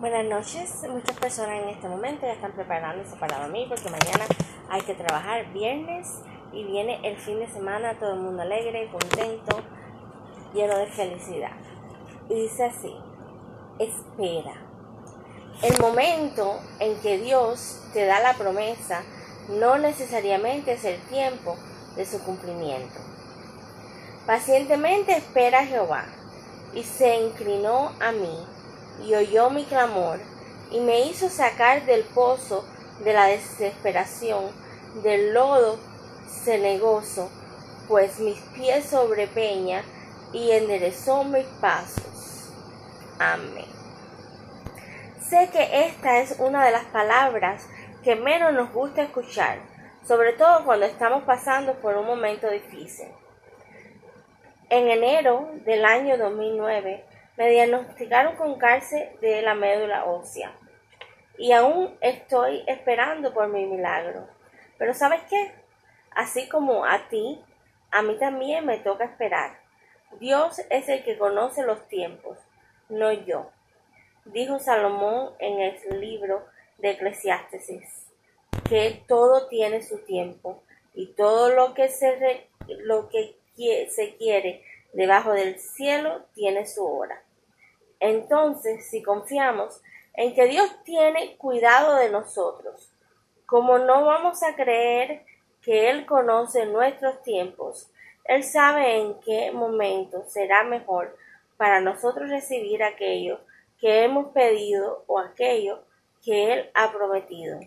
Buenas noches. Muchas personas en este momento ya están preparándose para dormir porque mañana hay que trabajar viernes y viene el fin de semana, todo el mundo alegre, contento, lleno de felicidad. Y dice así, espera. El momento en que Dios te da la promesa no necesariamente es el tiempo de su cumplimiento. Pacientemente espera a Jehová y se inclinó a mí y oyó mi clamor y me hizo sacar del pozo de la desesperación, del lodo cenegoso, pues mis pies sobre peña y enderezó mis pasos. Amén. Sé que esta es una de las palabras que menos nos gusta escuchar, sobre todo cuando estamos pasando por un momento difícil. En enero del año 2009 me diagnosticaron con cáncer de la médula ósea y aún estoy esperando por mi milagro. Pero ¿sabes qué? Así como a ti, a mí también me toca esperar. Dios es el que conoce los tiempos, no yo. Dijo Salomón en el libro de Eclesiastes, que todo tiene su tiempo y todo lo que se, lo que se quiere debajo del cielo tiene su hora. Entonces, si confiamos en que Dios tiene cuidado de nosotros, como no vamos a creer que Él conoce nuestros tiempos, Él sabe en qué momento será mejor para nosotros recibir aquello que hemos pedido o aquello que Él ha prometido.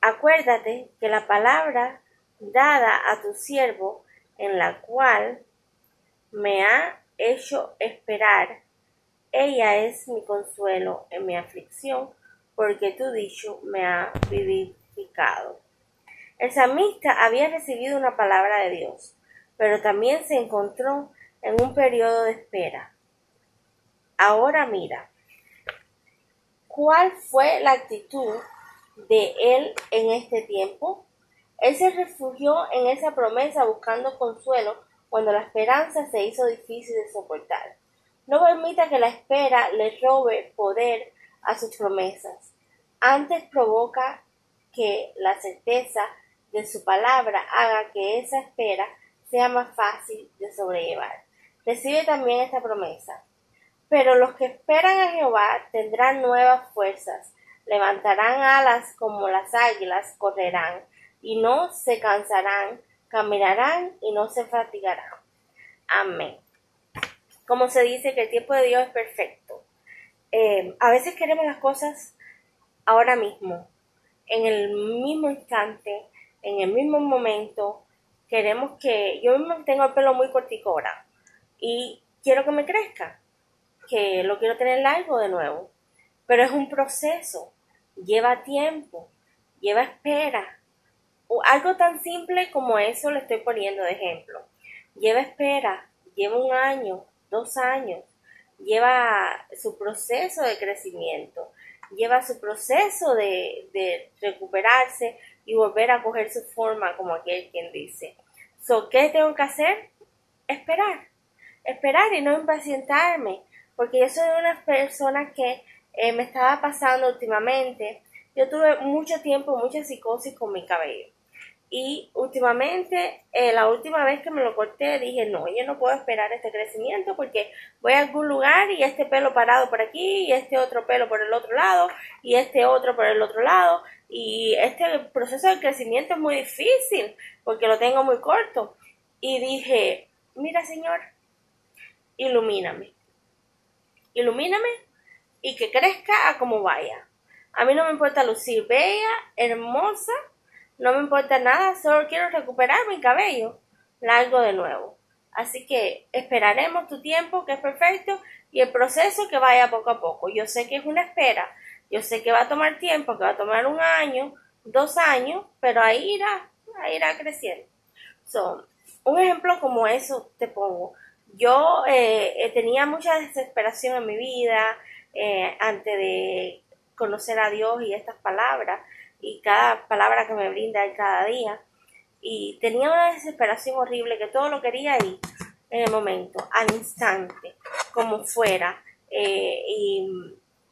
Acuérdate que la palabra dada a tu siervo, en la cual me ha hecho esperar, ella es mi consuelo en mi aflicción, porque tu dicho me ha vivificado. El samista había recibido una palabra de Dios, pero también se encontró en un periodo de espera. Ahora mira, ¿cuál fue la actitud de él en este tiempo? Él se refugió en esa promesa buscando consuelo cuando la esperanza se hizo difícil de soportar. No permita que la espera le robe poder a sus promesas. Antes provoca que la certeza de su palabra haga que esa espera sea más fácil de sobrellevar. Recibe también esta promesa. Pero los que esperan a Jehová tendrán nuevas fuerzas, levantarán alas como las águilas, correrán y no se cansarán, caminarán y no se fatigarán. Amén. Como se dice que el tiempo de Dios es perfecto. Eh, a veces queremos las cosas ahora mismo, en el mismo instante, en el mismo momento. Queremos que yo mismo tengo el pelo muy cortico ahora y quiero que me crezca, que lo quiero tener largo de nuevo. Pero es un proceso, lleva tiempo, lleva espera. O algo tan simple como eso le estoy poniendo de ejemplo. Lleva espera, lleva un año, dos años, lleva su proceso de crecimiento, lleva su proceso de, recuperarse y volver a coger su forma, como aquel quien dice. So, ¿Qué tengo que hacer? Esperar. Esperar y no impacientarme, porque yo soy una persona que eh, me estaba pasando últimamente. Yo tuve mucho tiempo, mucha psicosis con mi cabello. Y últimamente, eh, la última vez que me lo corté, dije, no, yo no puedo esperar este crecimiento porque voy a algún lugar y este pelo parado por aquí y este otro pelo por el otro lado y este otro por el otro lado. Y este proceso de crecimiento es muy difícil porque lo tengo muy corto. Y dije, mira Señor, ilumíname. Ilumíname y que crezca a como vaya. A mí no me importa lucir bella, hermosa, no me importa nada, solo quiero recuperar mi cabello largo de nuevo. Así que esperaremos tu tiempo, que es perfecto, y el proceso que vaya poco a poco. Yo sé que es una espera, yo sé que va a tomar tiempo, que va a tomar un año, dos años, pero ahí irá, ahí irá creciendo. So, un ejemplo como eso te pongo. Yo eh, tenía mucha desesperación en mi vida eh, antes de conocer a Dios y estas palabras y cada palabra que me brinda cada día. Y tenía una desesperación horrible que todo lo quería ahí, en el momento, al instante, como fuera. Eh,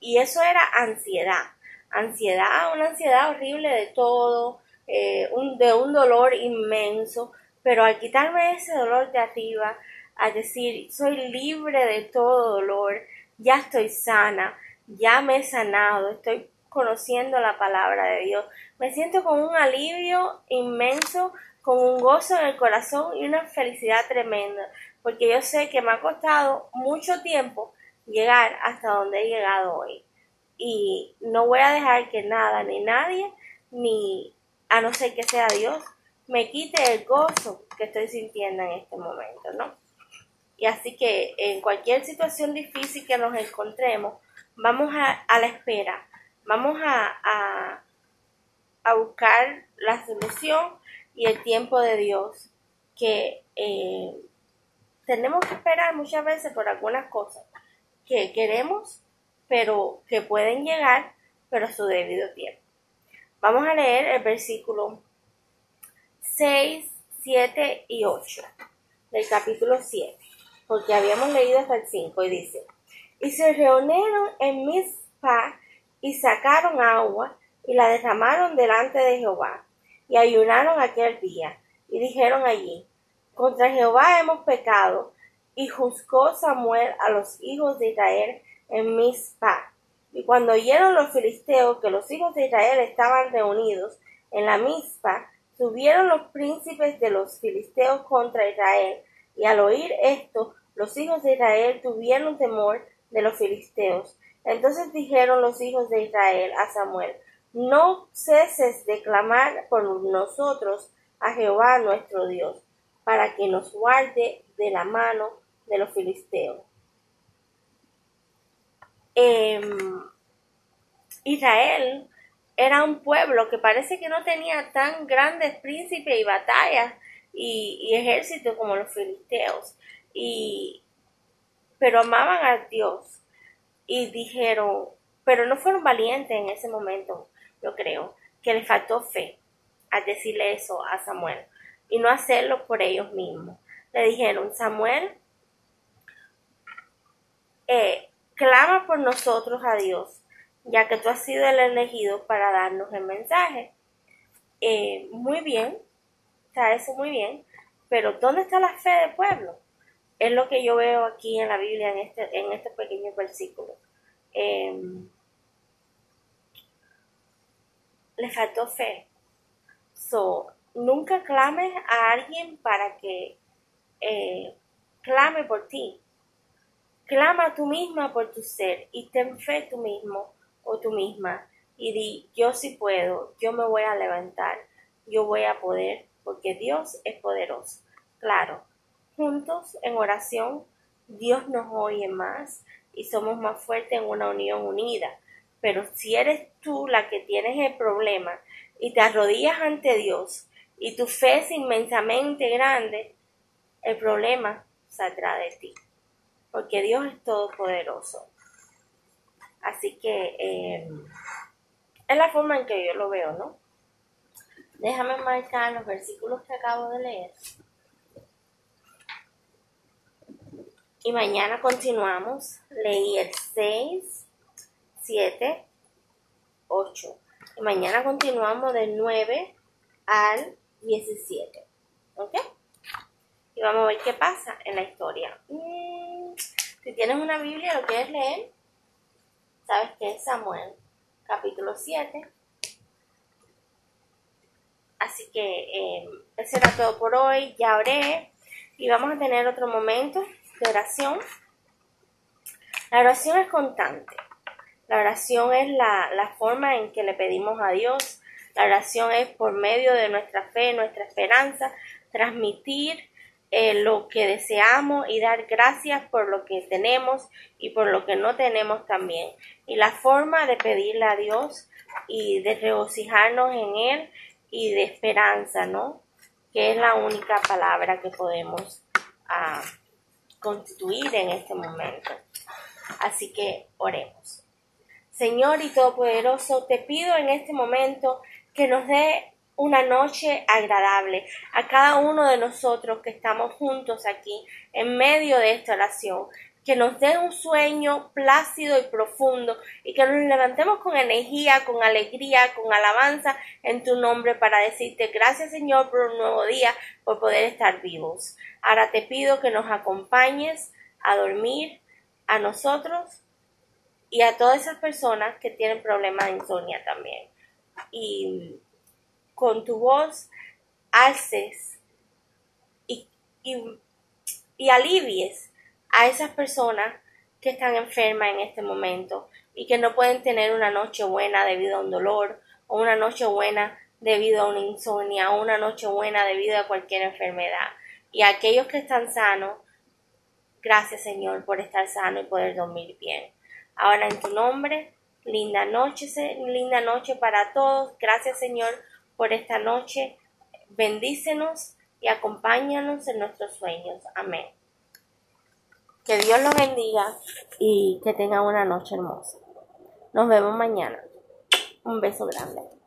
y eso era ansiedad, ansiedad, una ansiedad horrible de todo, eh, un, de un dolor inmenso, pero al quitarme ese dolor de arriba, a decir, soy libre de todo dolor, ya estoy sana, ya me he sanado, estoy conociendo la palabra de Dios. Me siento con un alivio inmenso, con un gozo en el corazón y una felicidad tremenda, porque yo sé que me ha costado mucho tiempo llegar hasta donde he llegado hoy. Y no voy a dejar que nada ni nadie, ni a no ser que sea Dios, me quite el gozo que estoy sintiendo en este momento, ¿no? Y así que en cualquier situación difícil que nos encontremos, vamos a, la espera, vamos a, a, buscar la solución y el tiempo de Dios, que eh, tenemos que esperar muchas veces por algunas cosas que queremos, pero que pueden llegar, pero a su debido tiempo. Vamos a leer el versículo 6, 7 y 8 del capítulo 7, porque habíamos leído hasta el 5 y dice, y se reunieron en Mizpah y sacaron agua y la derramaron delante de Jehová y ayunaron aquel día y dijeron allí, contra Jehová hemos pecado y juzgó Samuel a los hijos de Israel en Mizpah. Y cuando oyeron los filisteos que los hijos de Israel estaban reunidos en la Mizpah, subieron los príncipes de los filisteos contra Israel. Y al oír esto, los hijos de Israel tuvieron temor de los filisteos. Entonces dijeron los hijos de Israel a Samuel, no ceses de clamar por nosotros a Jehová nuestro Dios, para que nos guarde de la mano de los filisteos. Em, Israel era un pueblo que parece que no tenía tan grandes príncipes y batallas y, ejércitos como los filisteos, y, pero amaban a Dios y dijeron, pero no fueron valientes en ese momento, yo creo, que les faltó fe al decirle eso a Samuel y no hacerlo por ellos mismos. Le dijeron, Samuel, eh, clama por nosotros a Dios, ya que tú has sido el elegido para darnos el mensaje. Eh, muy bien, está eso muy bien, pero ¿dónde está la fe del pueblo? Es lo que yo veo aquí en la Biblia, en este, en este pequeño versículo. Em, le faltó fe. So, nunca clames a alguien para que eh, clame por ti. Clama tú misma por tu ser y ten fe tú mismo o tú misma y di, yo sí puedo, yo me voy a levantar, yo voy a poder, porque Dios es poderoso. Claro, juntos en oración, Dios nos oye más y somos más fuertes en una unión unida. Pero si eres tú la que tienes el problema y te arrodillas ante Dios y tu fe es inmensamente grande, el problema saldrá de ti porque Dios es todopoderoso. Así que eh, es la forma en que yo lo veo, ¿no? Déjame marcar los versículos que acabo de leer. Y mañana continuamos. Leí el 6, 7, 8. Y mañana continuamos del 9 al 17. ¿Ok? Y vamos a ver qué pasa en la historia. Mm, si tienes una Biblia, lo quieres leer, sabes que es Samuel, capítulo 7. Así que eh, eso era todo por hoy. Ya oré y vamos a tener otro momento oración. La oración es constante. La oración es la, la forma en que le pedimos a Dios. La oración es por medio de nuestra fe, nuestra esperanza, transmitir eh, lo que deseamos y dar gracias por lo que tenemos y por lo que no tenemos también. Y la forma de pedirle a Dios y de regocijarnos en Él y de esperanza, ¿no? Que es la única palabra que podemos ah, constituir en este momento. Así que oremos. Señor y Todopoderoso, te pido en este momento que nos dé una noche agradable a cada uno de nosotros que estamos juntos aquí en medio de esta oración. Que nos dé un sueño plácido y profundo y que nos levantemos con energía, con alegría, con alabanza en tu nombre para decirte gracias Señor por un nuevo día, por poder estar vivos. Ahora te pido que nos acompañes a dormir a nosotros y a todas esas personas que tienen problemas de insomnia también. Y con tu voz alces y, y, y alivies a esas personas que están enfermas en este momento y que no pueden tener una noche buena debido a un dolor o una noche buena debido a una insomnia o una noche buena debido a cualquier enfermedad. Y a aquellos que están sanos, gracias Señor por estar sano y poder dormir bien. Ahora en tu nombre, linda noche, linda noche para todos. Gracias Señor por esta noche. Bendícenos y acompáñanos en nuestros sueños. Amén. Que Dios los bendiga y que tengan una noche hermosa. Nos vemos mañana. Un beso grande.